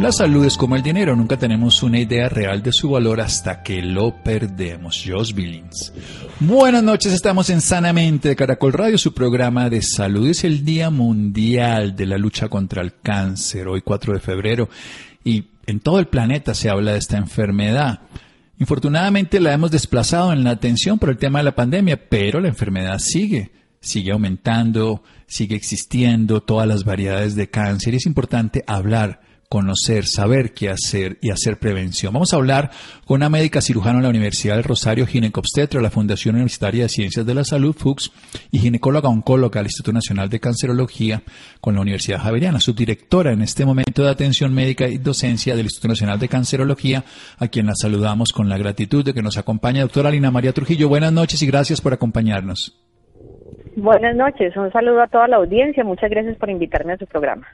La salud es como el dinero, nunca tenemos una idea real de su valor hasta que lo perdemos. Josh Billings. Buenas noches, estamos en Sanamente de Caracol Radio, su programa de salud. Es el Día Mundial de la Lucha contra el Cáncer, hoy 4 de febrero, y en todo el planeta se habla de esta enfermedad. Infortunadamente la hemos desplazado en la atención por el tema de la pandemia, pero la enfermedad sigue, sigue aumentando, sigue existiendo, todas las variedades de cáncer, y es importante hablar conocer, saber qué hacer y hacer prevención. Vamos a hablar con una médica cirujana en la Universidad del Rosario, ginecobstetra de la Fundación Universitaria de Ciencias de la Salud, FUCS, y ginecóloga oncóloga del Instituto Nacional de Cancerología con la Universidad Javeriana, subdirectora en este momento de atención médica y docencia del Instituto Nacional de Cancerología, a quien la saludamos con la gratitud de que nos acompaña. Doctora Lina María Trujillo, buenas noches y gracias por acompañarnos. Buenas noches, un saludo a toda la audiencia, muchas gracias por invitarme a su programa.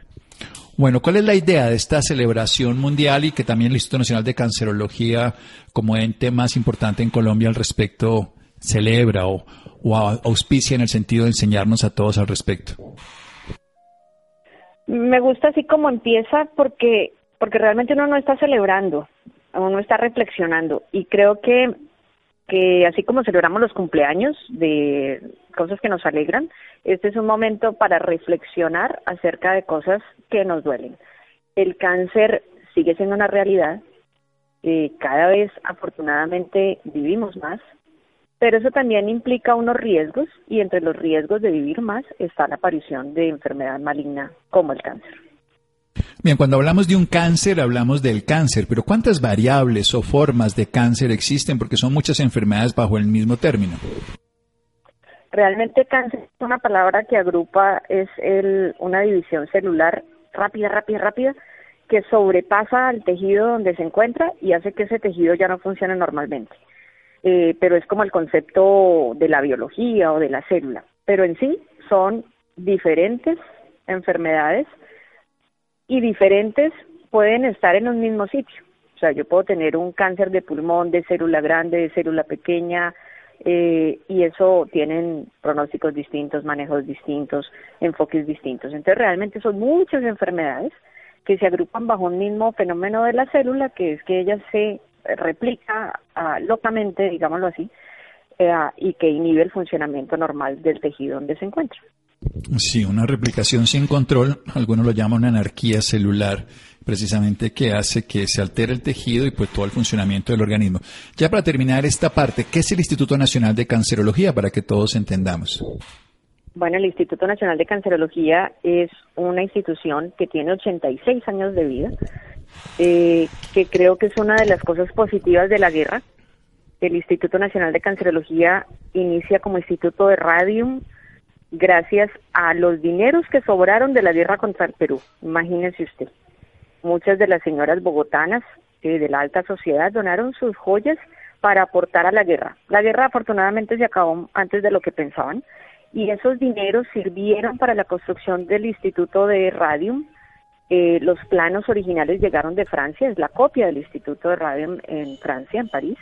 Bueno, ¿cuál es la idea de esta celebración mundial y que también el Instituto Nacional de Cancerología, como ente más importante en Colombia al respecto, celebra o, auspicia en el sentido de enseñarnos a todos al respecto? Me gusta así como empieza porque, porque realmente uno no está celebrando, uno está reflexionando y creo que, que así como celebramos los cumpleaños de cosas que nos alegran, este es un momento para reflexionar acerca de cosas que nos duelen. El cáncer sigue siendo una realidad, eh, cada vez afortunadamente vivimos más, pero eso también implica unos riesgos y entre los riesgos de vivir más está la aparición de enfermedad maligna como el cáncer. Bien, cuando hablamos de un cáncer, hablamos del cáncer, pero ¿cuántas variables o formas de cáncer existen? Porque son muchas enfermedades bajo el mismo término. Realmente cáncer es una palabra que agrupa, es el, una división celular rápida, rápida, rápida, que sobrepasa al tejido donde se encuentra y hace que ese tejido ya no funcione normalmente. Eh, pero es como el concepto de la biología o de la célula. Pero en sí son diferentes enfermedades y diferentes pueden estar en un mismo sitio. O sea, yo puedo tener un cáncer de pulmón, de célula grande, de célula pequeña, eh, y eso tienen pronósticos distintos, manejos distintos, enfoques distintos. Entonces realmente son muchas enfermedades que se agrupan bajo un mismo fenómeno de la célula, que es que ella se replica ah, locamente, digámoslo así, eh, y que inhibe el funcionamiento normal del tejido donde se encuentra. Sí, una replicación sin control, algunos lo llaman una anarquía celular, precisamente que hace que se altere el tejido y pues todo el funcionamiento del organismo. Ya para terminar esta parte, ¿qué es el Instituto Nacional de Cancerología para que todos entendamos? Bueno, el Instituto Nacional de Cancerología es una institución que tiene 86 años de vida, eh, que creo que es una de las cosas positivas de la guerra. El Instituto Nacional de Cancerología inicia como Instituto de Radium, gracias a los dineros que sobraron de la guerra contra el Perú. Imagínese usted. Muchas de las señoras bogotanas eh, de la alta sociedad donaron sus joyas para aportar a la guerra. La guerra afortunadamente se acabó antes de lo que pensaban y esos dineros sirvieron para la construcción del Instituto de Radium. Eh, los planos originales llegaron de Francia, es la copia del Instituto de Radium en Francia, en París,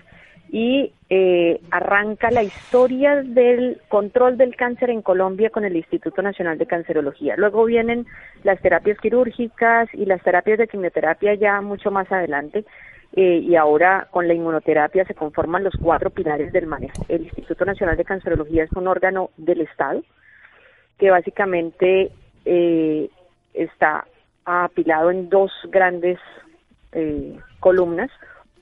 y eh, arranca la historia del control del cáncer en Colombia con el Instituto Nacional de Cancerología. Luego vienen las terapias quirúrgicas y las terapias de quimioterapia ya mucho más adelante. Eh, y ahora con la inmunoterapia se conforman los cuatro pilares del manejo. El Instituto Nacional de Cancerología es un órgano del Estado que básicamente eh, está apilado en dos grandes columnas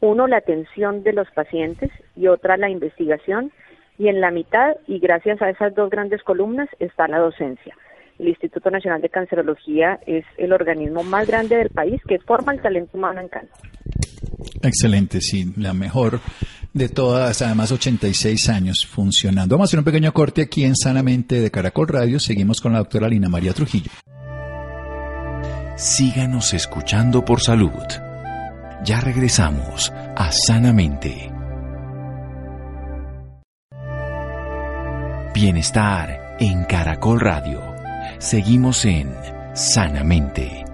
uno la atención de los pacientes y otra la investigación y en la mitad y gracias a esas dos grandes columnas está la docencia. El Instituto Nacional de Cancerología es el organismo más grande del país que forma el talento humano en cáncer. Excelente, sí, la mejor de todas, además 86 años funcionando. Vamos a hacer un pequeño corte aquí en Sanamente de Caracol Radio. Seguimos con la doctora Lina María Trujillo. Síganos escuchando por salud. Ya regresamos a Sanamente. Bienestar en Caracol Radio. Seguimos en Sanamente.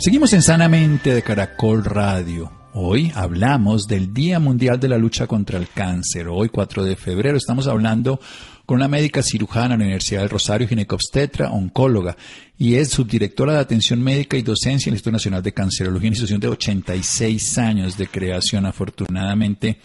Seguimos en Sanamente de Caracol Radio. Hoy hablamos del Día Mundial de la Lucha contra el Cáncer. Hoy, 4 de febrero, estamos hablando con una médica cirujana en la Universidad del Rosario, ginecobstetra, oncóloga, y es subdirectora de Atención Médica y Docencia en el Instituto Nacional de Cancerología, institución de 86 años de creación, afortunadamente,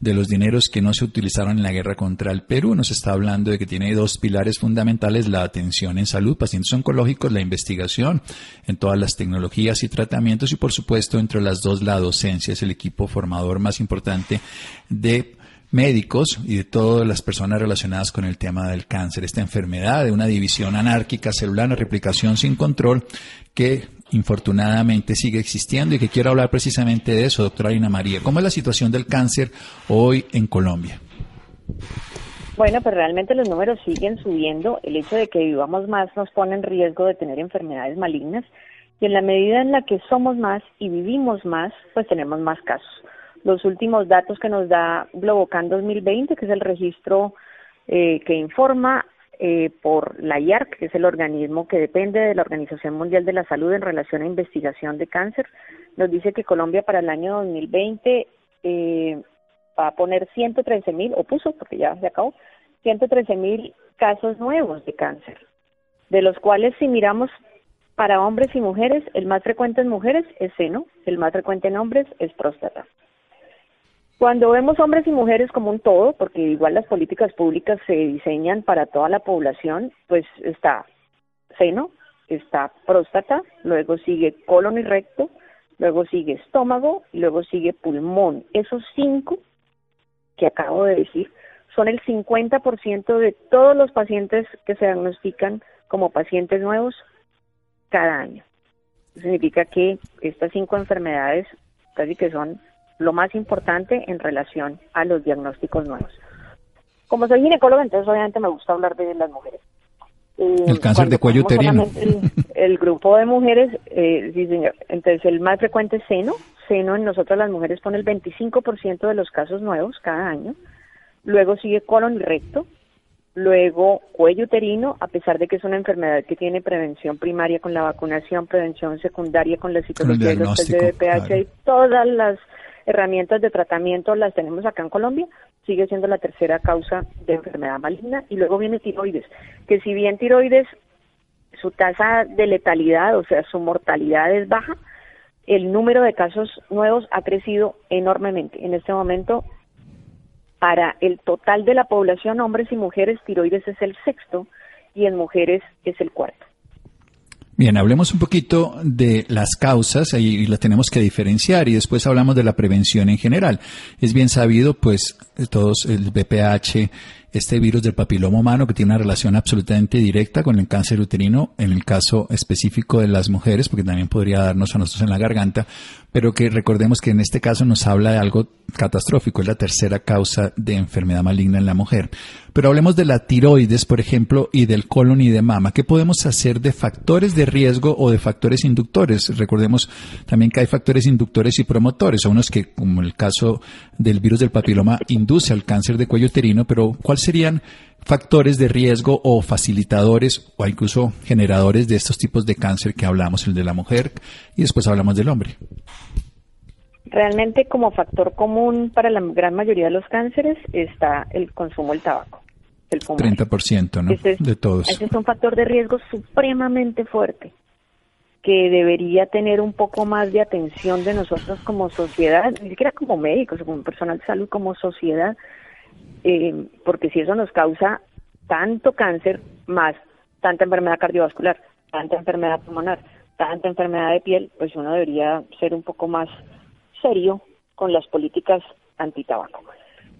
de los dineros que no se utilizaron en la guerra contra el Perú. Nos está hablando de que tiene dos pilares fundamentales, la atención en salud, pacientes oncológicos, la investigación en todas las tecnologías y tratamientos, y por supuesto, entre las dos, la docencia es el equipo formador más importante de médicos y de todas las personas relacionadas con el tema del cáncer, esta enfermedad de una división anárquica celular, una replicación sin control que infortunadamente sigue existiendo y que quiero hablar precisamente de eso, doctora Lina María. ¿Cómo es la situación del cáncer hoy en Colombia? Bueno, pues realmente los números siguen subiendo. El hecho de que vivamos más nos pone en riesgo de tener enfermedades malignas y en la medida en la que somos más y vivimos más, pues tenemos más casos los últimos datos que nos da Globocan 2020, que es el registro eh, que informa eh, por la IARC, que es el organismo que depende de la Organización Mundial de la Salud en relación a investigación de cáncer, nos dice que Colombia para el año 2020 eh, va a poner 113 mil, o puso, porque ya se acabó, 113 mil casos nuevos de cáncer, de los cuales si miramos para hombres y mujeres, el más frecuente en mujeres es seno, el más frecuente en hombres es próstata. Cuando vemos hombres y mujeres como un todo, porque igual las políticas públicas se diseñan para toda la población, pues está seno, está próstata, luego sigue colon y recto, luego sigue estómago y luego sigue pulmón. Esos cinco que acabo de decir son el 50% de todos los pacientes que se diagnostican como pacientes nuevos cada año. significa que estas cinco enfermedades casi que son lo más importante en relación a los diagnósticos nuevos. Como soy ginecóloga, entonces obviamente me gusta hablar de las mujeres. Eh, el cáncer de cuello uterino. El, grupo de mujeres, eh, entonces el más frecuente es seno. Seno en nosotros las mujeres pone el 25% de los casos nuevos cada año. Luego sigue colon y recto. Luego cuello uterino, a pesar de que es una enfermedad que tiene prevención primaria con la vacunación, prevención secundaria con la citología, los de pH y todas las herramientas de tratamiento las tenemos acá en Colombia, sigue siendo la tercera causa de enfermedad maligna y luego viene tiroides, que si bien tiroides su tasa de letalidad, o sea, su mortalidad es baja, el número de casos nuevos ha crecido enormemente. En este momento, para el total de la población, hombres y mujeres, tiroides es el sexto y en mujeres es el cuarto. Bien, hablemos un poquito de las causas y las tenemos que diferenciar y después hablamos de la prevención en general. Es bien sabido, pues, todos el BPH este virus del papiloma humano que tiene una relación absolutamente directa con el cáncer uterino, en el caso específico de las mujeres, porque también podría darnos a nosotros en la garganta, pero que recordemos que en este caso nos habla de algo catastrófico, es la tercera causa de enfermedad maligna en la mujer. Pero hablemos de la tiroides, por ejemplo, y del colon y de mama. ¿Qué podemos hacer de factores de riesgo o de factores inductores? Recordemos también que hay factores inductores y promotores, unos que, como el caso del virus del papiloma, induce al cáncer de cuello uterino, pero ¿cuál serían factores de riesgo o facilitadores o incluso generadores de estos tipos de cáncer que hablamos, el de la mujer y después hablamos del hombre? Realmente como factor común para la gran mayoría de los cánceres está el consumo del tabaco. El 30%, ¿no? de todos. Ese es un factor de riesgo supremamente fuerte que debería tener un poco más de atención de nosotros como sociedad, ni siquiera como médicos como personal de salud, como sociedad, eh, porque si eso nos causa tanto cáncer más tanta enfermedad cardiovascular, tanta enfermedad pulmonar, tanta enfermedad de piel, pues uno debería ser un poco más serio con las políticas antitabaco.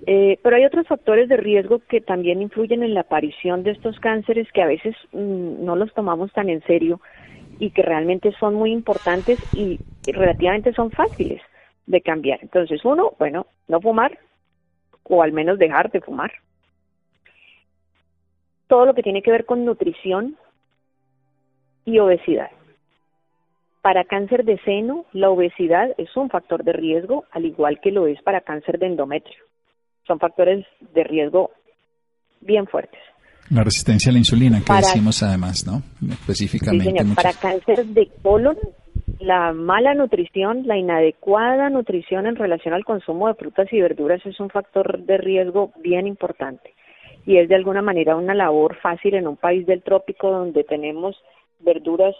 Eh, pero hay otros factores de riesgo que también influyen en la aparición de estos cánceres que a veces mm, no los tomamos tan en serio y que realmente son muy importantes y relativamente son fáciles de cambiar. Entonces, uno, bueno, no fumar, o al menos dejar de fumar. Todo lo que tiene que ver con nutrición y obesidad. Para cáncer de seno, la obesidad es un factor de riesgo, al igual que lo es para cáncer de endometrio. son factores de riesgo bien fuertes. La resistencia a la insulina, que decimos además, ¿no? Específicamente. Para cáncer de colon, la mala nutrición, la inadecuada nutrición en relación al consumo de frutas y verduras es un factor de riesgo bien importante. Y es de alguna manera una labor fácil en un país del trópico donde tenemos verduras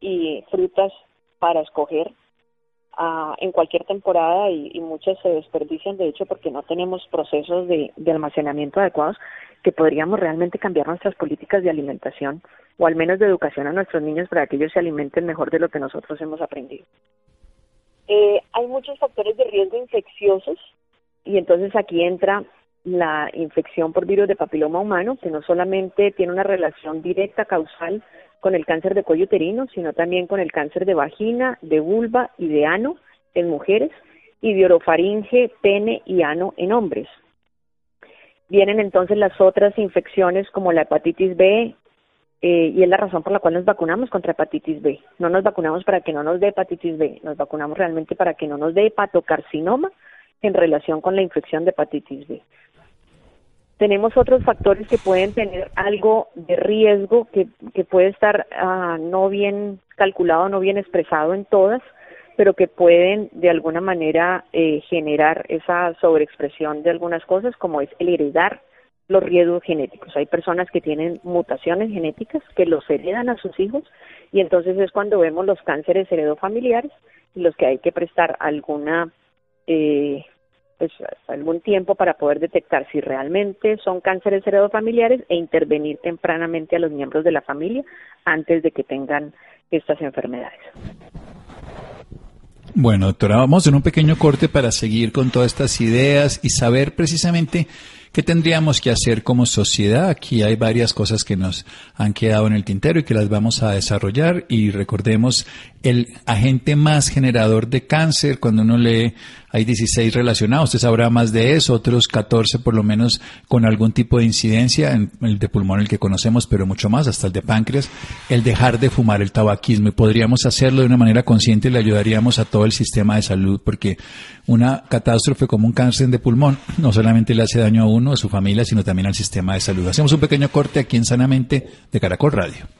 y frutas para escoger ah, en cualquier temporada y, muchas se desperdician de hecho porque no tenemos procesos de almacenamiento adecuados que podríamos realmente cambiar nuestras políticas de alimentación o al menos de educación a nuestros niños para que ellos se alimenten mejor de lo que nosotros hemos aprendido. Eh, hay muchos factores de riesgo infecciosos y entonces aquí entra la infección por virus de papiloma humano, que no solamente tiene una relación directa causal con el cáncer de cuello uterino, sino también con el cáncer de vagina, de vulva y de ano en mujeres y de orofaringe, pene y ano en hombres. Vienen entonces las otras infecciones como la hepatitis B eh, y es la razón por la cual nos vacunamos contra hepatitis B. No nos vacunamos para que no nos dé hepatitis B, nos vacunamos realmente para que no nos dé hepatocarcinoma en relación con la infección de hepatitis B. Tenemos otros factores que pueden tener algo de riesgo que, que puede estar ah, no bien calculado, no bien expresado en todas, pero que pueden de alguna manera eh, generar esa sobreexpresión de algunas cosas, como es el heredar los riesgos genéticos. Hay personas que tienen mutaciones genéticas que los heredan a sus hijos y entonces es cuando vemos los cánceres heredofamiliares los que hay que prestar alguna eh, pues algún tiempo para poder detectar si realmente son cánceres heredofamiliares e intervenir tempranamente a los miembros de la familia antes de que tengan estas enfermedades. Bueno, doctora, vamos en un pequeño corte para seguir con todas estas ideas y saber precisamente qué tendríamos que hacer como sociedad. Aquí hay varias cosas que nos han quedado en el tintero y que las vamos a desarrollar y recordemos el agente más generador de cáncer cuando uno lee hay 16 relacionados, usted sabrá más de eso, otros 14 por lo menos con algún tipo de incidencia, en el de pulmón el que conocemos, pero mucho más, hasta el de páncreas, el dejar de fumar el tabaquismo y podríamos hacerlo de una manera consciente y le ayudaríamos a todo el sistema de salud porque una catástrofe como un cáncer de pulmón no solamente le hace daño a uno, a su familia, sino también al sistema de salud. Hacemos un pequeño corte aquí en Sanamente de Caracol Radio.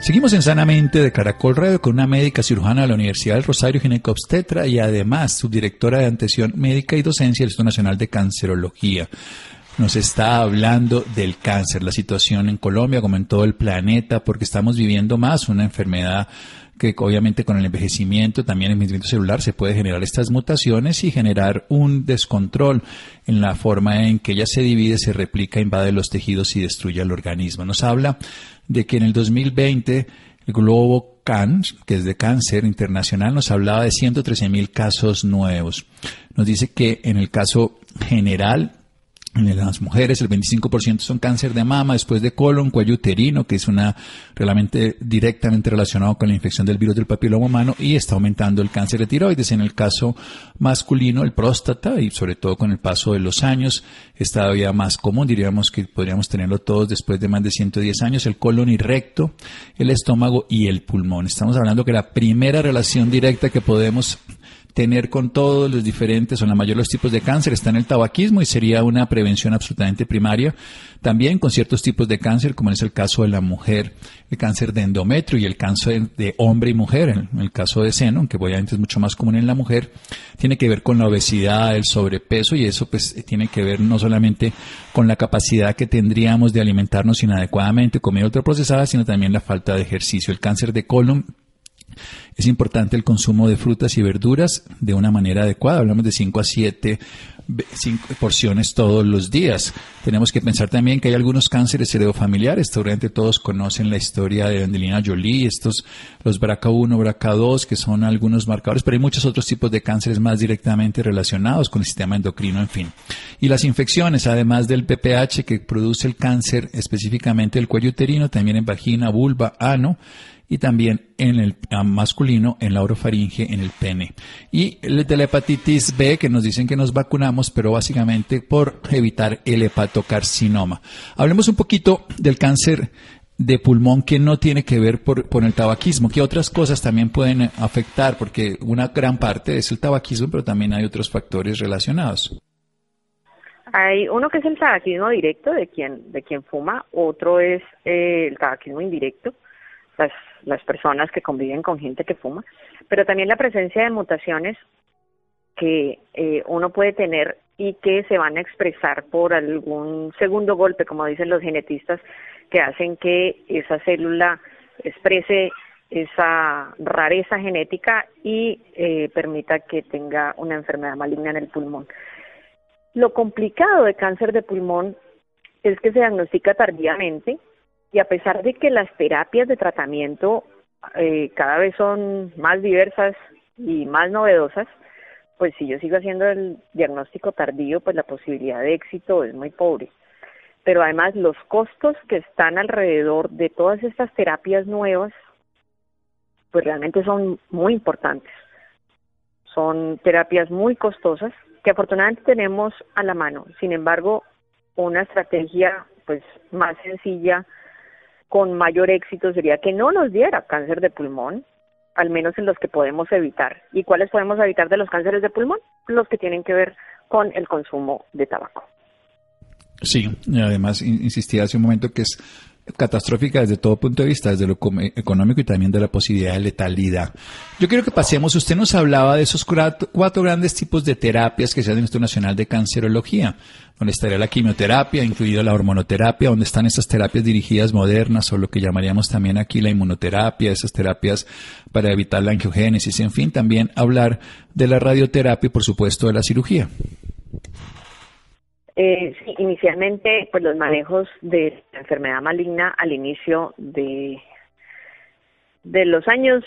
Seguimos en Sanamente de Caracol Radio con una médica cirujana de la Universidad del Rosario Ginecobstetra y además subdirectora de atención médica y docencia del Instituto Nacional de Cancerología nos está hablando del cáncer, la situación en Colombia, como en todo el planeta, porque estamos viviendo más una enfermedad que obviamente con el envejecimiento, también el envejecimiento celular, se puede generar estas mutaciones y generar un descontrol en la forma en que ella se divide, se replica, invade los tejidos y destruye el organismo. Nos habla de que en el 2020 el Globo CAN, que es de cáncer internacional, nos hablaba de 113 mil casos nuevos. Nos dice que en el caso general en las mujeres el 25% son cáncer de mama, después de colon, cuello uterino, que es una realmente directamente relacionado con la infección del virus del papiloma humano y está aumentando el cáncer de tiroides. En el caso masculino, el próstata y sobre todo con el paso de los años es todavía más común, diríamos que podríamos tenerlo todos después de más de 110 años, el colon y recto, el estómago y el pulmón. Estamos hablando que la primera relación directa que podemos tener con todos los diferentes o la mayoría de los tipos de cáncer está en el tabaquismo y sería una prevención absolutamente primaria. También con ciertos tipos de cáncer, como es el caso de la mujer, el cáncer de endometrio y el cáncer de hombre y mujer, en el caso de seno, aunque obviamente es mucho más común en la mujer, tiene que ver con la obesidad, el sobrepeso y eso pues tiene que ver no solamente con la capacidad que tendríamos de alimentarnos inadecuadamente, comer procesada, sino también la falta de ejercicio. El cáncer de colon es importante el consumo de frutas y verduras de una manera adecuada. Hablamos de 5 a 7 porciones todos los días. Tenemos que pensar también que hay algunos cánceres heredofamiliares. Seguramente todos conocen la historia de Angelina Jolie, estos, los BRCA1, BRCA2, que son algunos marcadores, pero hay muchos otros tipos de cánceres más directamente relacionados con el sistema endocrino, en fin. Y las infecciones, además del PPH que produce el cáncer específicamente del cuello uterino, también en vagina, vulva, ano, y también en el masculino en la orofaringe, en el pene. Y de la hepatitis B, que nos dicen que nos vacunamos, pero básicamente por evitar el hepatocarcinoma. Hablemos un poquito del cáncer de pulmón que no tiene que ver por, con el tabaquismo, que otras cosas también pueden afectar, porque una gran parte es el tabaquismo, pero también hay otros factores relacionados. Hay uno que es el tabaquismo directo de quien de quien fuma, otro es eh, el tabaquismo indirecto, las las personas que conviven con gente que fuma, pero también la presencia de mutaciones que eh, uno puede tener y que se van a expresar por algún segundo golpe, como dicen los genetistas, que hacen que esa célula exprese esa rareza genética y eh, permita que tenga una enfermedad maligna en el pulmón. Lo complicado de cáncer de pulmón es que se diagnostica tardíamente y a pesar de que las terapias de tratamiento eh, cada vez son más diversas y más novedosas, pues si yo sigo haciendo el diagnóstico tardío, pues la posibilidad de éxito es muy pobre pero además los costos que están alrededor de todas estas terapias nuevas, pues realmente son muy importantes. Son terapias muy costosas que afortunadamente tenemos a la mano. Sin embargo, una estrategia pues más sencilla con mayor éxito sería que no nos diera cáncer de pulmón, al menos en los que podemos evitar. ¿Y cuáles podemos evitar de los cánceres de pulmón? Los que tienen que ver con el consumo de tabaco. Sí, además insistía hace un momento que es catastrófica desde todo punto de vista, desde lo económico y también de la posibilidad de letalidad. Yo quiero que pasemos, usted nos hablaba de esos cuatro, grandes tipos de terapias que se hacen en el Instituto Nacional de Cancerología, donde estaría la quimioterapia, incluida la hormonoterapia, donde están esas terapias dirigidas modernas o lo que llamaríamos también aquí la inmunoterapia, esas terapias para evitar la angiogénesis, en fin, también hablar de la radioterapia y por supuesto de la cirugía. Eh, sí, inicialmente, pues los manejos de la enfermedad maligna al inicio de, de los años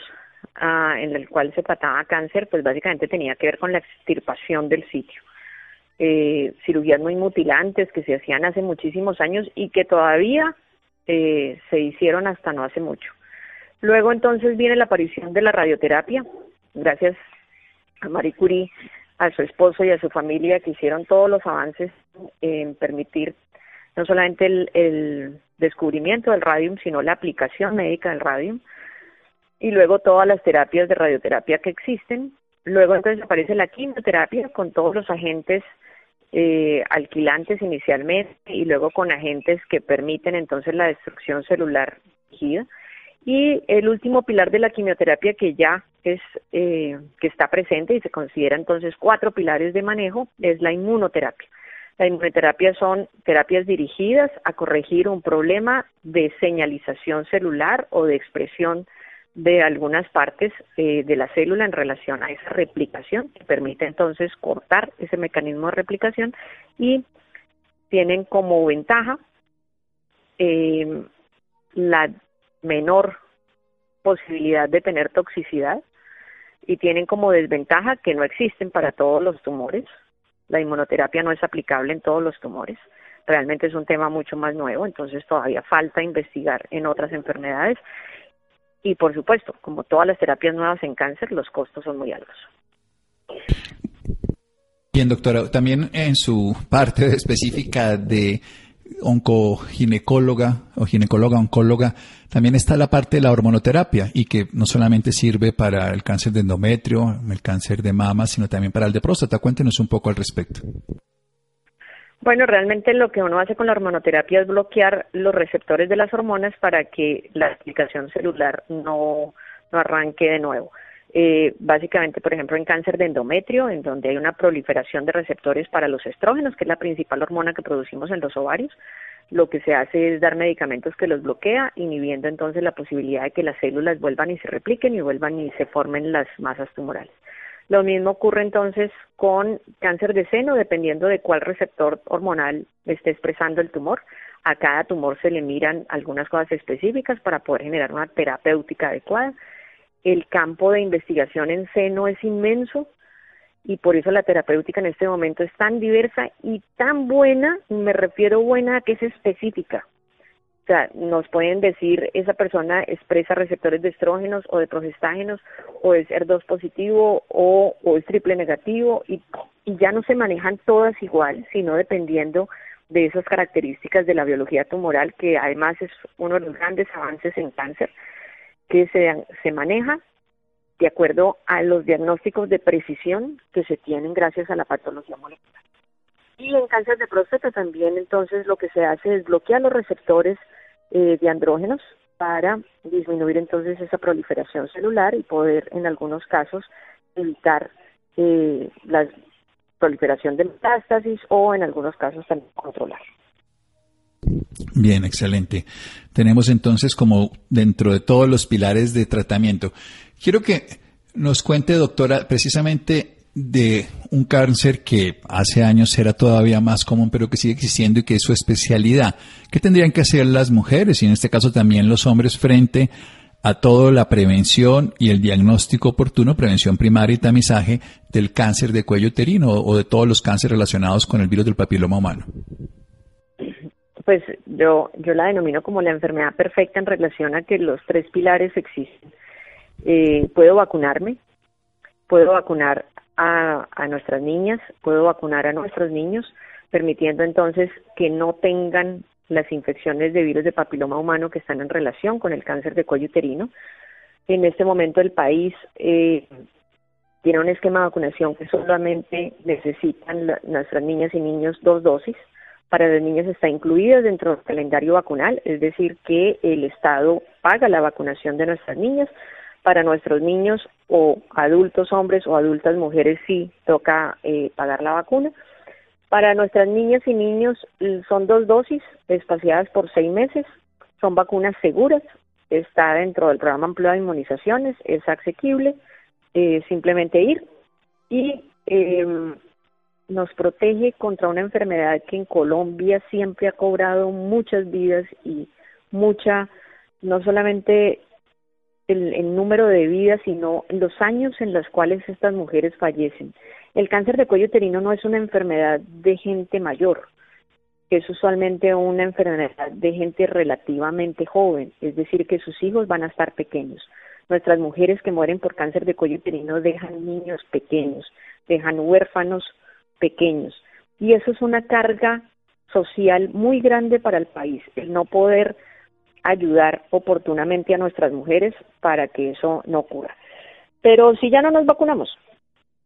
ah, en el cual se trataba cáncer, pues básicamente tenía que ver con la extirpación del sitio. Eh, cirugías muy mutilantes que se hacían hace muchísimos años y que todavía eh, se hicieron hasta no hace mucho. Luego entonces viene la aparición de la radioterapia, gracias a Marie Curie a su esposo y a su familia que hicieron todos los avances en permitir no solamente el, descubrimiento del radium, sino la aplicación médica del radium, y luego todas las terapias de radioterapia que existen. Luego entonces aparece la quimioterapia con todos los agentes eh, alquilantes inicialmente y luego con agentes que permiten entonces la destrucción celular Y el último pilar de la quimioterapia que ya es eh, que está presente y se considera entonces cuatro pilares de manejo es la inmunoterapia. La inmunoterapia son terapias dirigidas a corregir un problema de señalización celular o de expresión de algunas partes eh, de la célula en relación a esa replicación, que permite entonces cortar ese mecanismo de replicación y tienen como ventaja eh, la menor posibilidad de tener toxicidad y tienen como desventaja que no existen para todos los tumores. La inmunoterapia no es aplicable en todos los tumores. Realmente es un tema mucho más nuevo, entonces todavía falta investigar en otras enfermedades. Y por supuesto, como todas las terapias nuevas en cáncer, los costos son muy altos. Bien, doctora, también en su parte específica de oncoginecóloga o ginecóloga oncóloga, también está la parte de la hormonoterapia y que no solamente sirve para el cáncer de endometrio, el cáncer de mama, sino también para el de próstata. Cuéntenos un poco al respecto. Bueno, realmente lo que uno hace con la hormonoterapia es bloquear los receptores de las hormonas para que la explicación celular no, no arranque de nuevo. Eh, básicamente, por ejemplo, en cáncer de endometrio, en donde hay una proliferación de receptores para los estrógenos, que es la principal hormona que producimos en los ovarios, lo que se hace es dar medicamentos que los bloquea, inhibiendo entonces la posibilidad de que las células vuelvan y se repliquen y vuelvan y se formen las masas tumorales. Lo mismo ocurre entonces con cáncer de seno, dependiendo de cuál receptor hormonal esté expresando el tumor. A cada tumor se le miran algunas cosas específicas para poder generar una terapéutica adecuada el campo de investigación en seno es inmenso y por eso la terapéutica en este momento es tan diversa y tan buena, me refiero buena a que es específica. O sea, nos pueden decir esa persona expresa receptores de estrógenos o de progestágenos o es ER2 positivo o, es triple negativo y ya no se manejan todas igual, sino dependiendo de esas características de la biología tumoral, que además es uno de los grandes avances en cáncer, que se, se maneja de acuerdo a los diagnósticos de precisión que se tienen gracias a la patología molecular. Y en cáncer de próstata también entonces lo que se hace es bloquear los receptores eh, de andrógenos para disminuir entonces esa proliferación celular y poder en algunos casos evitar eh, la proliferación de metástasis o en algunos casos también controlar. Bien, excelente. Tenemos entonces como dentro de todos los pilares de tratamiento. Quiero que nos cuente, doctora, precisamente de un cáncer que hace años era todavía más común, pero que sigue existiendo y que es su especialidad. ¿Qué tendrían que hacer las mujeres y en este caso también los hombres frente a toda la prevención y el diagnóstico oportuno, prevención primaria y tamizaje del cáncer de cuello uterino o de todos los cánceres relacionados con el virus del papiloma humano? Pues yo, yo la denomino como la enfermedad perfecta en relación a que los tres pilares existen. Eh, puedo vacunarme, puedo vacunar a, nuestras niñas, puedo vacunar a nuestros niños, permitiendo entonces que no tengan las infecciones de virus de papiloma humano que están en relación con el cáncer de cuello uterino. En este momento el país eh, tiene un esquema de vacunación que solamente necesitan nuestras niñas y niños dos dosis. Para las niñas está incluida dentro del calendario vacunal, es decir, que el Estado paga la vacunación de nuestras niñas para nuestros niños o adultos hombres o adultas mujeres sí toca eh, pagar la vacuna. Para nuestras niñas y niños son dos dosis espaciadas por seis meses, son vacunas seguras, está dentro del programa amplio de inmunizaciones, es asequible, eh, simplemente ir y eh, nos protege contra una enfermedad que en Colombia siempre ha cobrado muchas vidas y mucha, no solamente el, número de vidas, sino los años en los cuales estas mujeres fallecen. El cáncer de cuello uterino no es una enfermedad de gente mayor, es usualmente una enfermedad de gente relativamente joven, es decir, que sus hijos van a estar pequeños. Nuestras mujeres que mueren por cáncer de cuello uterino dejan niños pequeños, dejan huérfanos pequeños. Y eso es una carga social muy grande para el país, el no poder ayudar oportunamente a nuestras mujeres para que eso no ocurra. Pero si ya no nos vacunamos,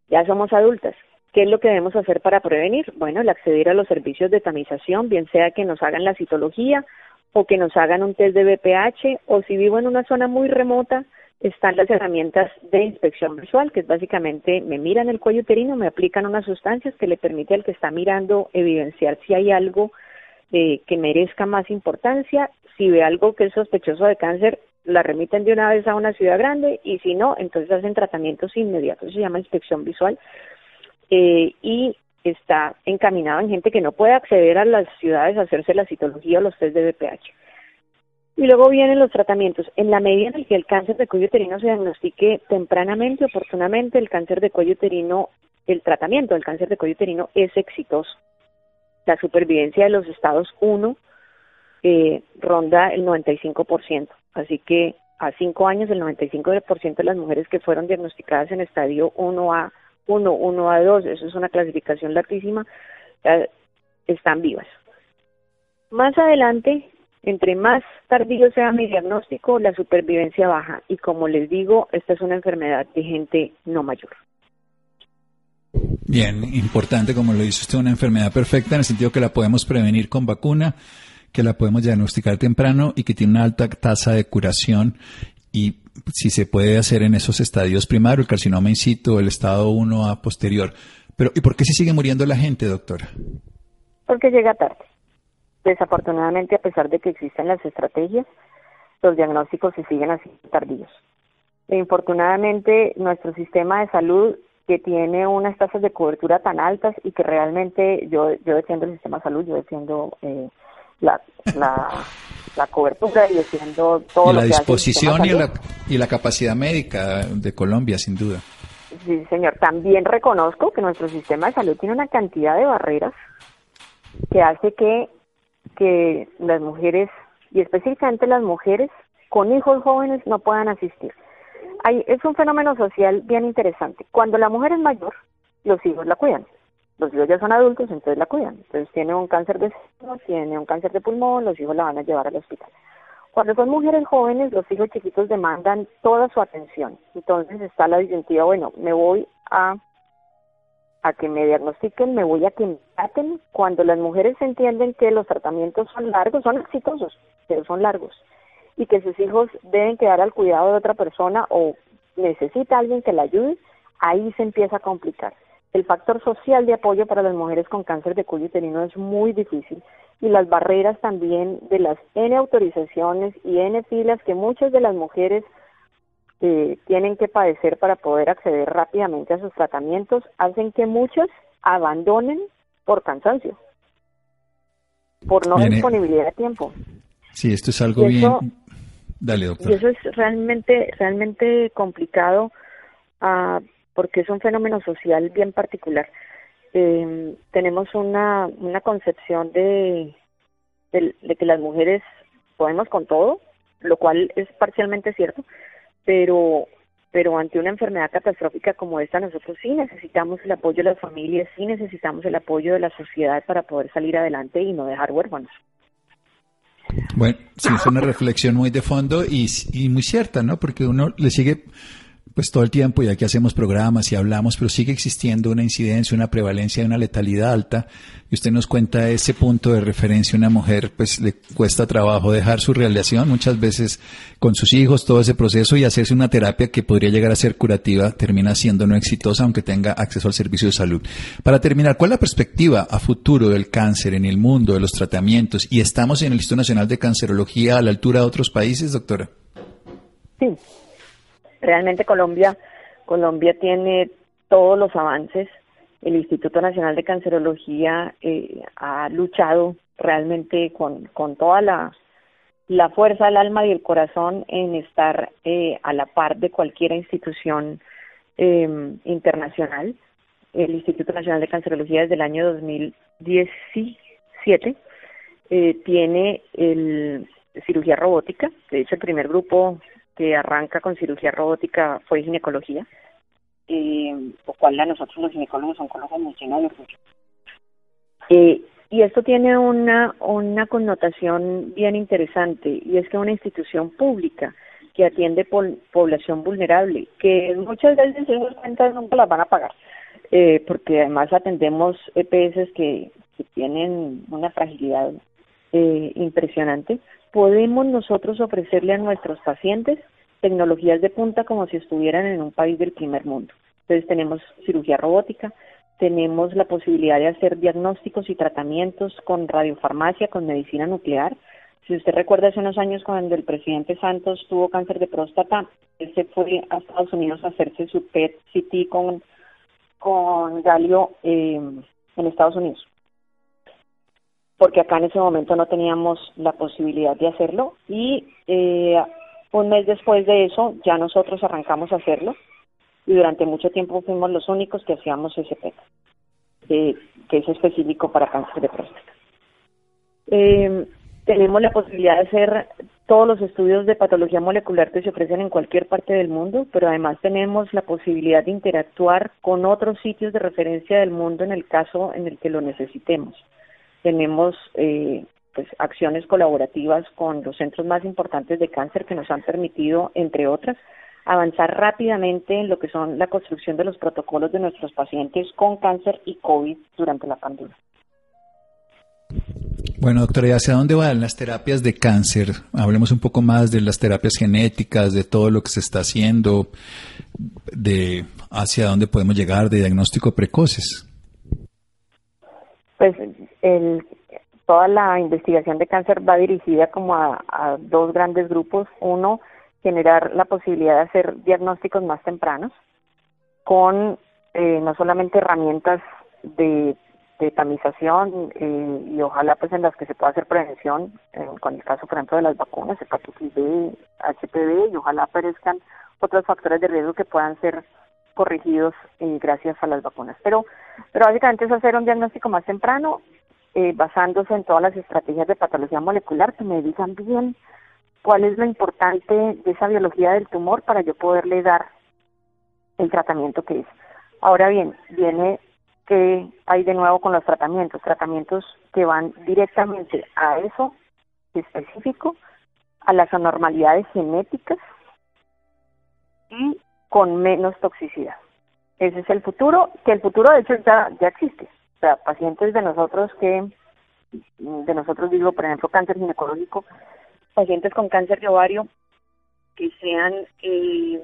ya somos adultas, ¿qué es lo que debemos hacer para prevenir? Bueno, el acceder a los servicios de tamización, bien sea que nos hagan la citología o que nos hagan un test de BPH o si vivo en una zona muy remota, están las herramientas de inspección visual, que es básicamente me miran el cuello uterino, me aplican unas sustancias que le permite al que está mirando evidenciar si hay algo eh, que merezca más importancia. Si ve algo que es sospechoso de cáncer, la remiten de una vez a una ciudad grande y si no, entonces hacen tratamientos inmediatos, se llama inspección visual eh, y está encaminado en gente que no puede acceder a las ciudades a hacerse la citología o los test de BPH. Y luego vienen los tratamientos. En la medida en el que el cáncer de cuello uterino se diagnostique tempranamente, oportunamente, el cáncer de cuello uterino, el tratamiento del cáncer de cuello uterino es exitoso la supervivencia de los estados 1 eh, ronda el 95%. Así que a cinco años el 95% de las mujeres que fueron diagnosticadas en estadio 1A, 1, 1A2, eso es una clasificación larguísima, están vivas. Más adelante, entre más tardío sea mi diagnóstico, la supervivencia baja. Y como les digo, esta es una enfermedad de gente no mayor. Bien, importante, como lo dice usted, una enfermedad perfecta en el sentido que la podemos prevenir con vacuna, que la podemos diagnosticar temprano y que tiene una alta tasa de curación y si se puede hacer en esos estadios primarios, el carcinoma in situ, el estado 1 a posterior. Pero ¿y por qué se sigue muriendo la gente, doctora? Porque llega tarde. Desafortunadamente, a pesar de que existen las estrategias, los diagnósticos se siguen así tardíos. E infortunadamente, nuestro sistema de salud que tiene unas tasas de cobertura tan altas y que realmente yo, yo defiendo el sistema de salud, yo defiendo eh, la, la, cobertura y defiendo todo la disposición y la, y la capacidad médica de Colombia, sin duda. Sí, señor. También reconozco que nuestro sistema de salud tiene una cantidad de barreras que hace que, que las mujeres y específicamente las mujeres con hijos jóvenes no puedan asistir. Hay, es un fenómeno social bien interesante. Cuando la mujer es mayor, los hijos la cuidan. Los hijos ya son adultos, entonces la cuidan. Entonces tiene un cáncer de tiene un cáncer de pulmón, los hijos la van a llevar al hospital. Cuando son mujeres jóvenes, los hijos chiquitos demandan toda su atención. Entonces está la disyuntiva, bueno, me voy a, a que me diagnostiquen, me voy a que me traten. Cuando las mujeres entienden que los tratamientos son largos, son exitosos, pero son largos, y que sus hijos deben quedar al cuidado de otra persona o necesita alguien que la ayude, ahí se empieza a complicar. El factor social de apoyo para las mujeres con cáncer de cuello uterino es muy difícil y las barreras también de las N autorizaciones y N filas que muchas de las mujeres eh, tienen que padecer para poder acceder rápidamente a sus tratamientos hacen que muchos abandonen por cansancio, por no disponibilidad de tiempo. Sí, esto es algo bien. Dale, doctor. Y eso es realmente, realmente complicado uh, porque es un fenómeno social bien particular eh, tenemos una, una concepción de, de, que las mujeres podemos con todo, lo cual es parcialmente cierto, pero pero ante una enfermedad catastrófica como esta nosotros sí necesitamos el apoyo de las familias, sí necesitamos el apoyo de la sociedad para poder salir adelante y no dejar huérfanos. Bueno, sí, es una reflexión muy de fondo y, y muy cierta, ¿no? Porque uno le sigue pues todo el tiempo y aquí hacemos programas y hablamos, pero sigue existiendo una incidencia, una prevalencia de una letalidad alta. Y usted nos cuenta ese punto de referencia, una mujer pues le cuesta trabajo dejar su relación muchas veces con sus hijos, todo ese proceso y hacerse una terapia que podría llegar a ser curativa termina siendo no exitosa aunque tenga acceso al servicio de salud. Para terminar, ¿cuál es la perspectiva a futuro del cáncer en el mundo, de los tratamientos? ¿Y estamos en el Instituto Nacional de Cancerología a la altura de otros países, doctora? Sí, Realmente Colombia, Colombia tiene todos los avances. El Instituto Nacional de Cancerología eh, ha luchado realmente con, con toda la, la fuerza del alma y el corazón en estar eh, a la par de cualquier institución eh, internacional. El Instituto Nacional de Cancerología desde el año 2017 eh, tiene el cirugía robótica, de hecho el primer grupo que arranca con cirugía robótica fue ginecología, eh, lo cual a nosotros los ginecólogos oncólogos nos llena de Eh, y esto tiene una, una connotación bien interesante, y es que una institución pública que atiende población vulnerable, que muchas veces esas cuentas nunca las van a pagar, eh, porque además atendemos EPS que, que tienen una fragilidad eh, impresionante, podemos nosotros ofrecerle a nuestros pacientes tecnologías de punta como si estuvieran en un país del primer mundo. Entonces tenemos cirugía robótica, tenemos la posibilidad de hacer diagnósticos y tratamientos con radiofarmacia, con medicina nuclear. Si usted recuerda hace unos años cuando el presidente Santos tuvo cáncer de próstata, él se fue a Estados Unidos a hacerse su PET-CT con, con galio eh, en Estados Unidos porque acá en ese momento no teníamos la posibilidad de hacerlo y eh, un mes después de eso ya nosotros arrancamos a hacerlo y durante mucho tiempo fuimos los únicos que hacíamos ese PET, eh, que es específico para cáncer de próstata. Eh, tenemos la posibilidad de hacer todos los estudios de patología molecular que se ofrecen en cualquier parte del mundo, pero además tenemos la posibilidad de interactuar con otros sitios de referencia del mundo en el caso en el que lo necesitemos tenemos eh, pues acciones colaborativas con los centros más importantes de cáncer que nos han permitido, entre otras, avanzar rápidamente en lo que son la construcción de los protocolos de nuestros pacientes con cáncer y COVID durante la pandemia. Bueno, doctora, ¿y hacia dónde van las terapias de cáncer? Hablemos un poco más de las terapias genéticas, de todo lo que se está haciendo, de hacia dónde podemos llegar de diagnóstico precoces. Pues el, toda la investigación de cáncer va dirigida como a, dos grandes grupos. Uno, generar la posibilidad de hacer diagnósticos más tempranos con eh, no solamente herramientas de, tamización eh, y ojalá pues en las que se pueda hacer prevención, con el caso por ejemplo de las vacunas, hepatitis B, HPV y ojalá aparezcan otros factores de riesgo que puedan ser corregidos eh, gracias a las vacunas. Pero, pero básicamente es hacer un diagnóstico más temprano eh, basándose en todas las estrategias de patología molecular, que me digan bien cuál es lo importante de esa biología del tumor para yo poderle dar el tratamiento que es. Ahora bien, viene que hay de nuevo con los tratamientos, tratamientos que van directamente a eso específico, a las anormalidades genéticas y con menos toxicidad. Ese es el futuro, que el futuro de hecho ya, ya existe. O sea, pacientes de nosotros que, de nosotros digo, por ejemplo, cáncer ginecológico, pacientes con cáncer de ovario que sean eh,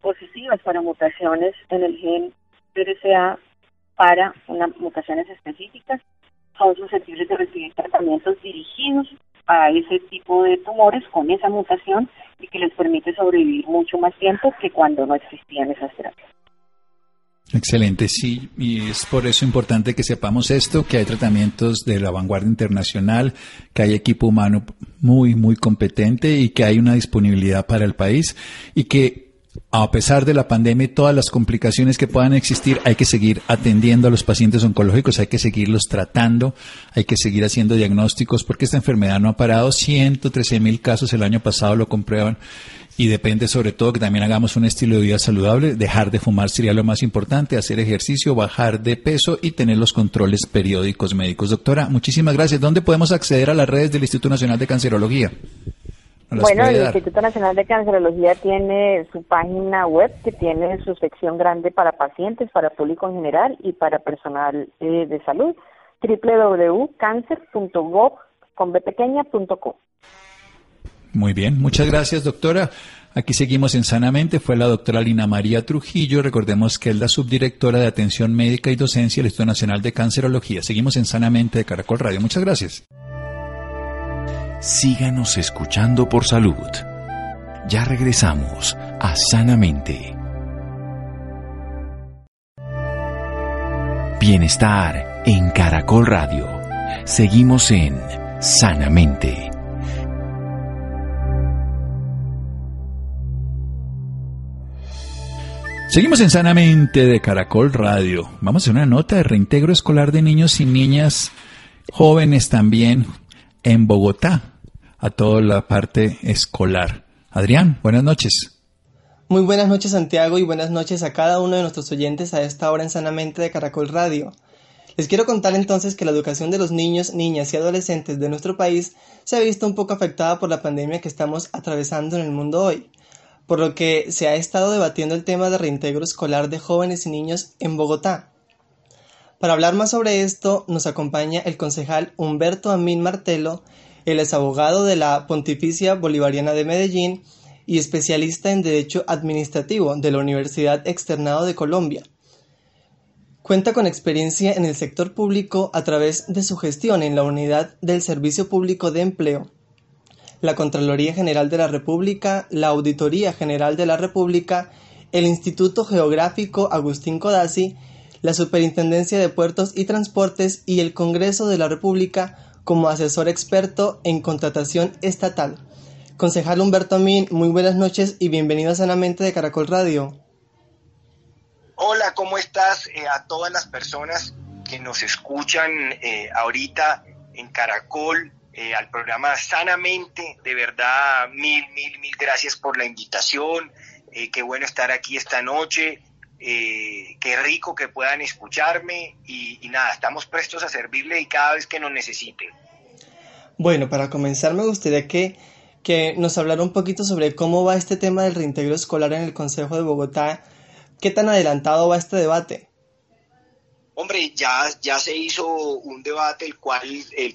positivas para mutaciones en el gen PRCA para unas mutaciones específicas, son susceptibles de recibir tratamientos dirigidos a ese tipo de tumores con esa mutación y que les permite sobrevivir mucho más tiempo que cuando no existían esas terapias. Excelente, sí, y es por eso importante que sepamos esto, que hay tratamientos de la vanguardia internacional, que hay equipo humano muy, muy competente y que hay una disponibilidad para el país y que a pesar de la pandemia y todas las complicaciones que puedan existir, hay que seguir atendiendo a los pacientes oncológicos, hay que seguirlos tratando, hay que seguir haciendo diagnósticos, porque esta enfermedad no ha parado. 113 mil casos el año pasado lo comprueban y depende sobre todo que también hagamos un estilo de vida saludable. Dejar de fumar sería lo más importante, hacer ejercicio, bajar de peso y tener los controles periódicos médicos. Doctora, muchísimas gracias. ¿Dónde podemos acceder a las redes del Instituto Nacional de Cancerología? Bueno, el Instituto Nacional de Cancerología tiene su página web que tiene su sección grande para pacientes, para público en general y para personal eh, de salud, www.cancer.gov.com. Muy bien, muchas gracias doctora. Aquí seguimos en Sanamente. Fue la doctora Lina María Trujillo. Recordemos que es la subdirectora de Atención Médica y Docencia del Instituto Nacional de Cancerología. Seguimos en Sanamente de Caracol Radio. Muchas gracias. Síganos escuchando por salud. Ya regresamos a Sanamente. Bienestar en Caracol Radio. Seguimos en Sanamente. Seguimos en Sanamente de Caracol Radio. Vamos a una nota de reintegro escolar de niños y niñas jóvenes también en Bogotá a toda la parte escolar. Adrián, buenas noches. Muy buenas noches Santiago y buenas noches a cada uno de nuestros oyentes a esta hora en Sanamente de Caracol Radio. Les quiero contar entonces que la educación de los niños, niñas y adolescentes de nuestro país se ha visto un poco afectada por la pandemia que estamos atravesando en el mundo hoy, por lo que se ha estado debatiendo el tema de reintegro escolar de jóvenes y niños en Bogotá. Para hablar más sobre esto nos acompaña el concejal Humberto Amín Martelo, él es abogado de la Pontificia Bolivariana de Medellín y especialista en Derecho Administrativo de la Universidad Externado de Colombia. Cuenta con experiencia en el sector público a través de su gestión en la Unidad del Servicio Público de Empleo, la Contraloría General de la República, la Auditoría General de la República, el Instituto Geográfico Agustín Codazzi, la Superintendencia de Puertos y Transportes y el Congreso de la República como asesor experto en contratación estatal. Concejal Humberto Min, muy buenas noches y bienvenido a Sanamente de Caracol Radio. Hola, ¿cómo estás? Eh, a todas las personas que nos escuchan eh, ahorita en Caracol, eh, al programa Sanamente, de verdad, mil, mil, mil gracias por la invitación. qué bueno estar aquí esta noche. Eh, qué rico que puedan escucharme y, nada, estamos prestos a servirle y cada vez que nos necesite. Bueno, para comenzar me gustaría que, que nos hablara un poquito sobre cómo va este tema del reintegro escolar en el Consejo de Bogotá. ¿Qué tan adelantado va este debate? Hombre, ya, ya se hizo un debate el cual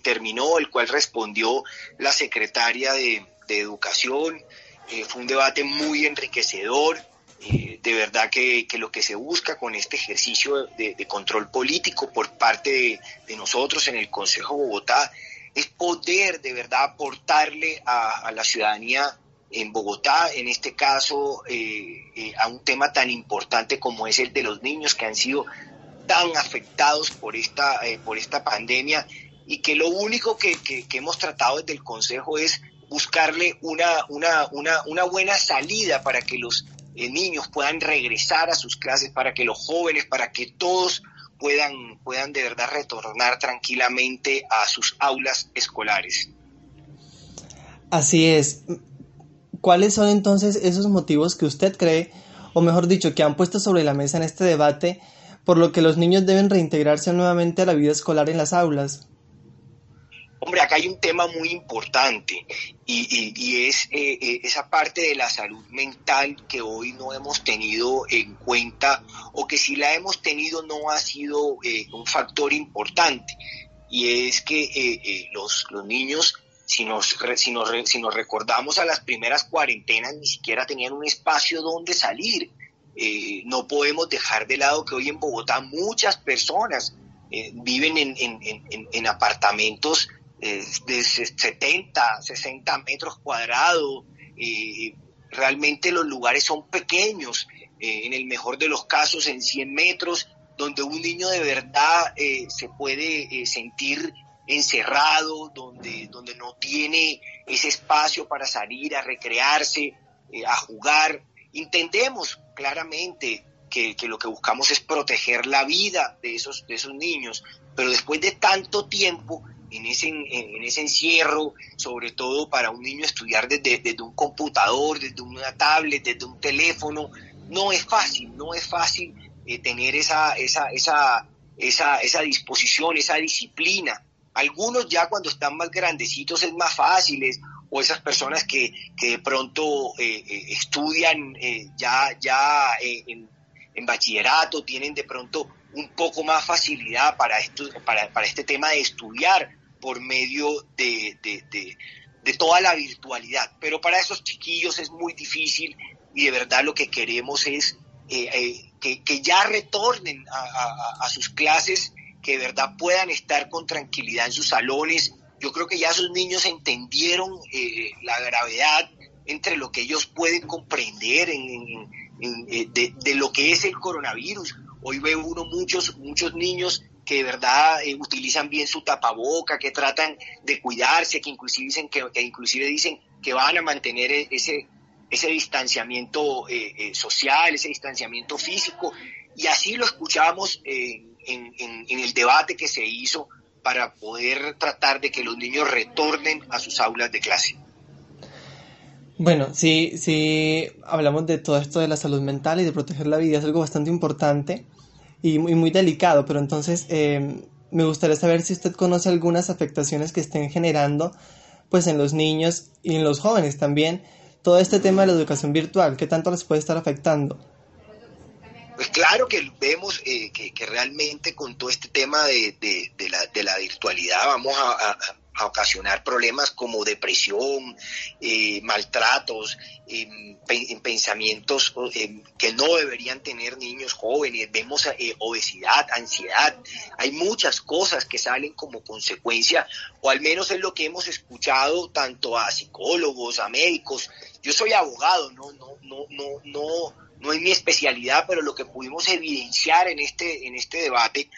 terminó, el cual respondió la secretaria de, Educación. Eh, fue un debate muy enriquecedor. Eh, de verdad que, lo que se busca con este ejercicio de, control político por parte de, nosotros en el Consejo Bogotá es poder de verdad aportarle a, la ciudadanía en Bogotá, en este caso, eh, eh, a un tema tan importante como es el de los niños que han sido tan afectados por esta, por esta pandemia y que lo único que, hemos tratado desde el Consejo es buscarle una, una, una, una buena salida para que los eh, niños puedan regresar a sus clases, para que los jóvenes, para que todos puedan, puedan de verdad retornar tranquilamente a sus aulas escolares. Así es. ¿Cuáles son entonces esos motivos que usted cree, o mejor dicho, que han puesto sobre la mesa en este debate, por lo que los niños deben reintegrarse nuevamente a la vida escolar en las aulas? Hombre, acá hay un tema muy importante y, es eh, eh, esa parte de la salud mental que hoy no hemos tenido en cuenta o que si la hemos tenido no ha sido eh, un factor importante. Y es que los, los niños si nos, si, nos, si nos recordamos a las primeras cuarentenas, ni siquiera tenían un espacio donde salir. Eh, no podemos dejar de lado que hoy en Bogotá muchas personas eh, viven en, en, en, apartamentos eh, de 70, 60 metros cuadrados. realmente los lugares son pequeños, en el mejor de los casos en 100 metros, donde un niño de verdad se puede sentir encerrado, donde, donde no tiene ese espacio para salir a recrearse, eh, a jugar. Entendemos claramente que, lo que buscamos es proteger la vida de esos, de esos niños, pero después de tanto tiempo en ese, en, ese encierro, sobre todo para un niño estudiar desde, desde un computador, desde una tablet, desde un teléfono, no es fácil, no es fácil eh, tener esa, esa, esa, esa, esa disposición, esa disciplina. Algunos ya cuando están más grandecitos es más fáciles, o esas personas que, de pronto eh, eh, estudian eh, ya, ya en, bachillerato, tienen de pronto un poco más facilidad para, esto, para, este tema de estudiar por medio de, toda la virtualidad. Pero para esos chiquillos es muy difícil y de verdad lo que queremos es que, ya retornen a sus clases que de verdad puedan estar con tranquilidad en sus salones. Yo creo que ya esos niños entendieron eh, la gravedad entre lo que ellos pueden comprender en, eh, de, lo que es el coronavirus. Hoy ve uno muchos, muchos niños que de verdad eh, utilizan bien su tapaboca, que tratan de cuidarse, que inclusive dicen que, inclusive dicen que van a mantener e, ese, ese distanciamiento social, ese distanciamiento físico. Y así lo escuchamos en, el debate que se hizo para poder tratar de que los niños retornen a sus aulas de clase. Bueno, sí, sí, hablamos de todo esto de la salud mental y de proteger la vida, es algo bastante importante y muy, muy delicado, pero entonces eh, me gustaría saber si usted conoce algunas afectaciones que estén generando pues en los niños y en los jóvenes también todo este tema de la educación virtual, ¿qué tanto les puede estar afectando? Pues claro que vemos eh, que, realmente con todo este tema de, la, virtualidad vamos a, ocasionar problemas como depresión, eh, maltratos, em, pensamientos em, que no deberían tener niños jóvenes, vemos eh, obesidad, ansiedad, hay muchas cosas que salen como consecuencia, o al menos es lo que hemos escuchado tanto a psicólogos, a médicos. Yo soy abogado, no, no, no, no, no no es mi especialidad, pero lo que pudimos evidenciar en este, en este debate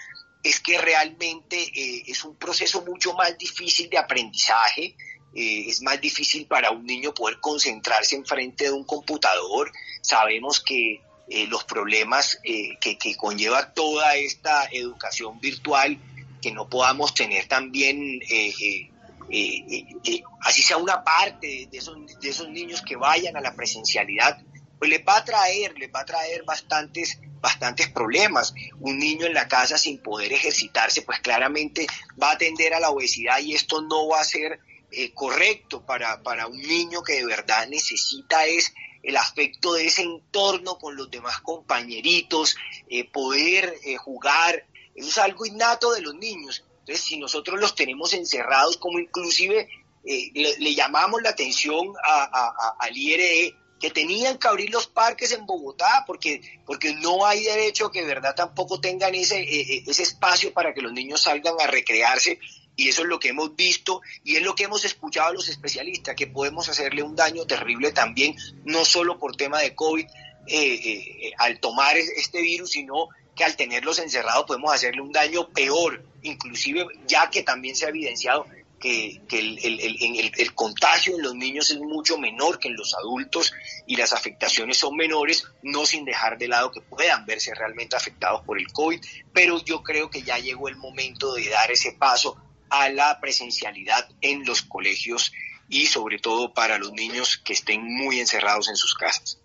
es que realmente eh, es un proceso mucho más difícil de aprendizaje, eh, es más difícil para un niño poder concentrarse enfrente de un computador. Sabemos que eh, los problemas que, conlleva toda esta educación virtual, que no podamos tener también, así sea una parte de esos, de esos niños que vayan a la presencialidad, pues les va a traer, les va a traer bastantes, bastantes problemas. Un niño en la casa sin poder ejercitarse, pues claramente va a atender a la obesidad y esto no va a ser eh, correcto para, para un niño que de verdad necesita es el afecto de ese entorno con los demás compañeritos, eh, poder eh, jugar, eso es algo innato de los niños. Entonces, si nosotros los tenemos encerrados, como inclusive le, llamamos la atención a, al IRE que tenían que abrir los parques en Bogotá, porque, porque no hay derecho que de verdad tampoco tengan ese, eh, eh, ese espacio para que los niños salgan a recrearse. Y eso es lo que hemos visto y es lo que hemos escuchado a los especialistas, que podemos hacerle un daño terrible también, no solo por tema de COVID, eh, al tomar este virus, sino que al tenerlos encerrados podemos hacerle un daño peor, inclusive ya que también se ha evidenciado que, el, contagio en los niños es mucho menor que en los adultos y las afectaciones son menores, no sin dejar de lado que puedan verse realmente afectados por el COVID, pero yo creo que ya llegó el momento de dar ese paso a la presencialidad en los colegios y sobre todo para los niños que estén muy encerrados en sus casas.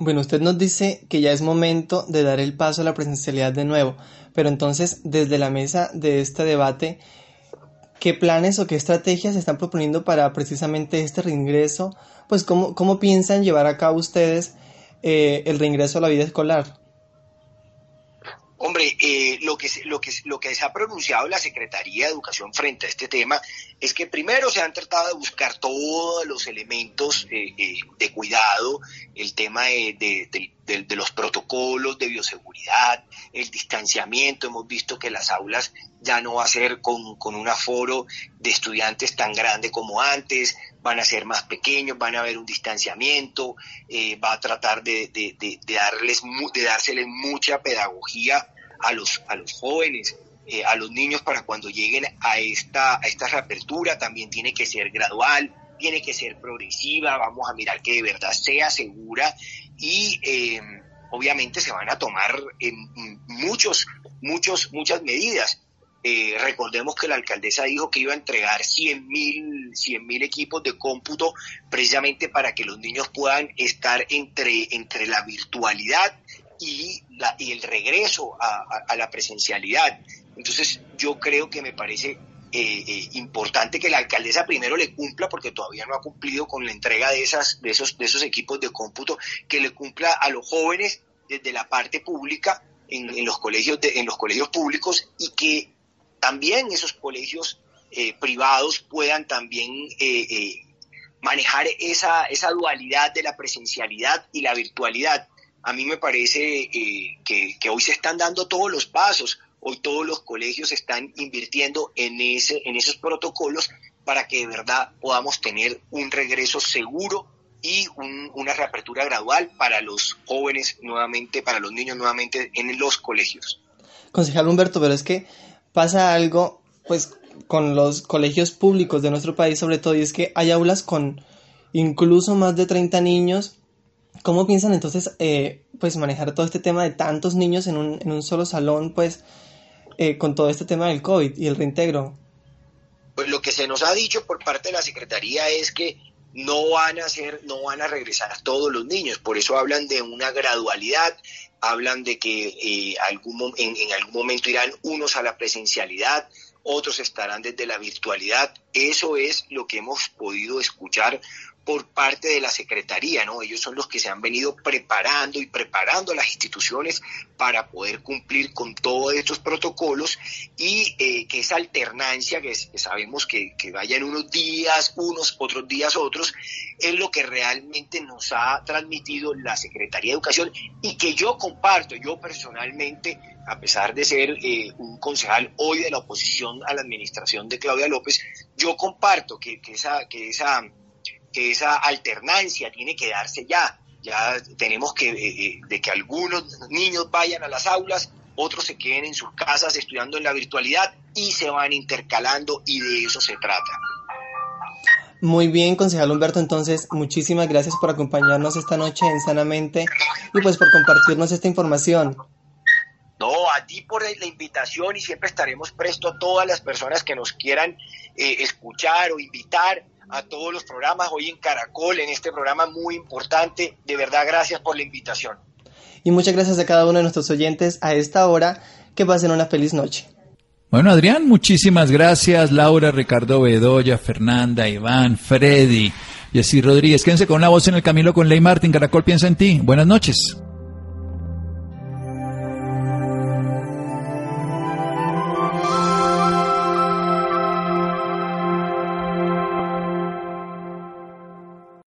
Bueno, usted nos dice que ya es momento de dar el paso a la presencialidad de nuevo, pero entonces desde la mesa de este debate, ¿qué planes o qué estrategias están proponiendo para precisamente este reingreso? Pues cómo, cómo piensan llevar a cabo ustedes eh, el reingreso a la vida escolar. Eh, lo, que, lo, que, lo que se ha pronunciado la Secretaría de Educación frente a este tema es que primero se han tratado de buscar todos los elementos eh, eh, de cuidado, el tema de, de, los protocolos de bioseguridad, el distanciamiento. Hemos visto que las aulas ya no va a ser con, con un aforo de estudiantes tan grande como antes, van a ser más pequeños, van a haber un distanciamiento, va a tratar de, darles, de dárseles mucha pedagogía a los, a los jóvenes, eh, a los niños para cuando lleguen a esta, a esta reapertura, también tiene que ser gradual, tiene que ser progresiva, vamos a mirar que de verdad sea segura y eh, obviamente se van a tomar eh, muchos, muchos, muchas medidas. recordemos que la alcaldesa dijo que iba a entregar 100 mil 100 equipos de cómputo precisamente para que los niños puedan estar entre, entre la virtualidad y, la, y el regreso a, la presencialidad. Entonces yo creo que me parece eh, eh, importante que la alcaldesa primero le cumpla, porque todavía no ha cumplido con la entrega de, esas, de, esos, de esos equipos de cómputo, que le cumpla a los jóvenes desde la parte pública en, los, colegios en los colegios públicos y que también esos colegios eh, privados puedan también manejar esa, esa dualidad de la presencialidad y la virtualidad a mí me parece eh, que, hoy se están dando todos los pasos, hoy todos los colegios están invirtiendo en, ese, en esos protocolos para que de verdad podamos tener un regreso seguro y una reapertura gradual para los jóvenes nuevamente, para los niños nuevamente en los colegios. Concejal Humberto, pero es que pasa algo, pues, con los colegios públicos de nuestro país sobre todo, y es que hay aulas con incluso más de 30 niños ¿Cómo piensan entonces eh, pues manejar todo este tema de tantos niños en un, en un solo salón, pues eh, con todo este tema del COVID y el reintegro? Pues lo que se nos ha dicho por parte de la Secretaría es que no van a ser, no van a regresar todos los niños, por eso hablan de una gradualidad, hablan de que eh, algún, en, en algún momento irán unos a la presencialidad, otros estarán desde la virtualidad. Eso es lo que hemos podido escuchar por parte de la Secretaría, ¿no? Ellos son los que se han venido preparando y preparando las instituciones para poder cumplir con todos estos protocolos y eh, que esa alternancia, que, sabemos que, que vayan unos días, unos, otros días otros, es lo que realmente nos ha transmitido la Secretaría de Educación y que yo comparto, yo personalmente, a pesar de ser eh, un concejal hoy de la oposición a la administración de Claudia López, yo comparto que, que esa que esa alternancia tiene que darse ya. Ya tenemos que, eh, eh, de que algunos niños vayan a las aulas, otros se queden en sus casas estudiando en la virtualidad y se van intercalando y de eso se trata. Muy bien, concejal Humberto, entonces muchísimas gracias por acompañarnos esta noche en Sanamente y pues por compartirnos esta información. No, a ti por la invitación y siempre estaremos presto a todas las personas que nos quieran eh, escuchar o invitar a todos los programas, hoy en Caracol, en este programa muy importante. De verdad, gracias por la invitación. Y muchas gracias a cada uno de nuestros oyentes a esta hora. Que pasen una feliz noche. Bueno, Adrián, muchísimas gracias. Laura, Ricardo Bedoya, Fernanda, Iván, Freddy, Jessy Rodríguez. Quédense con la voz en el camino con Ley Martín. Caracol piensa en ti. Buenas noches.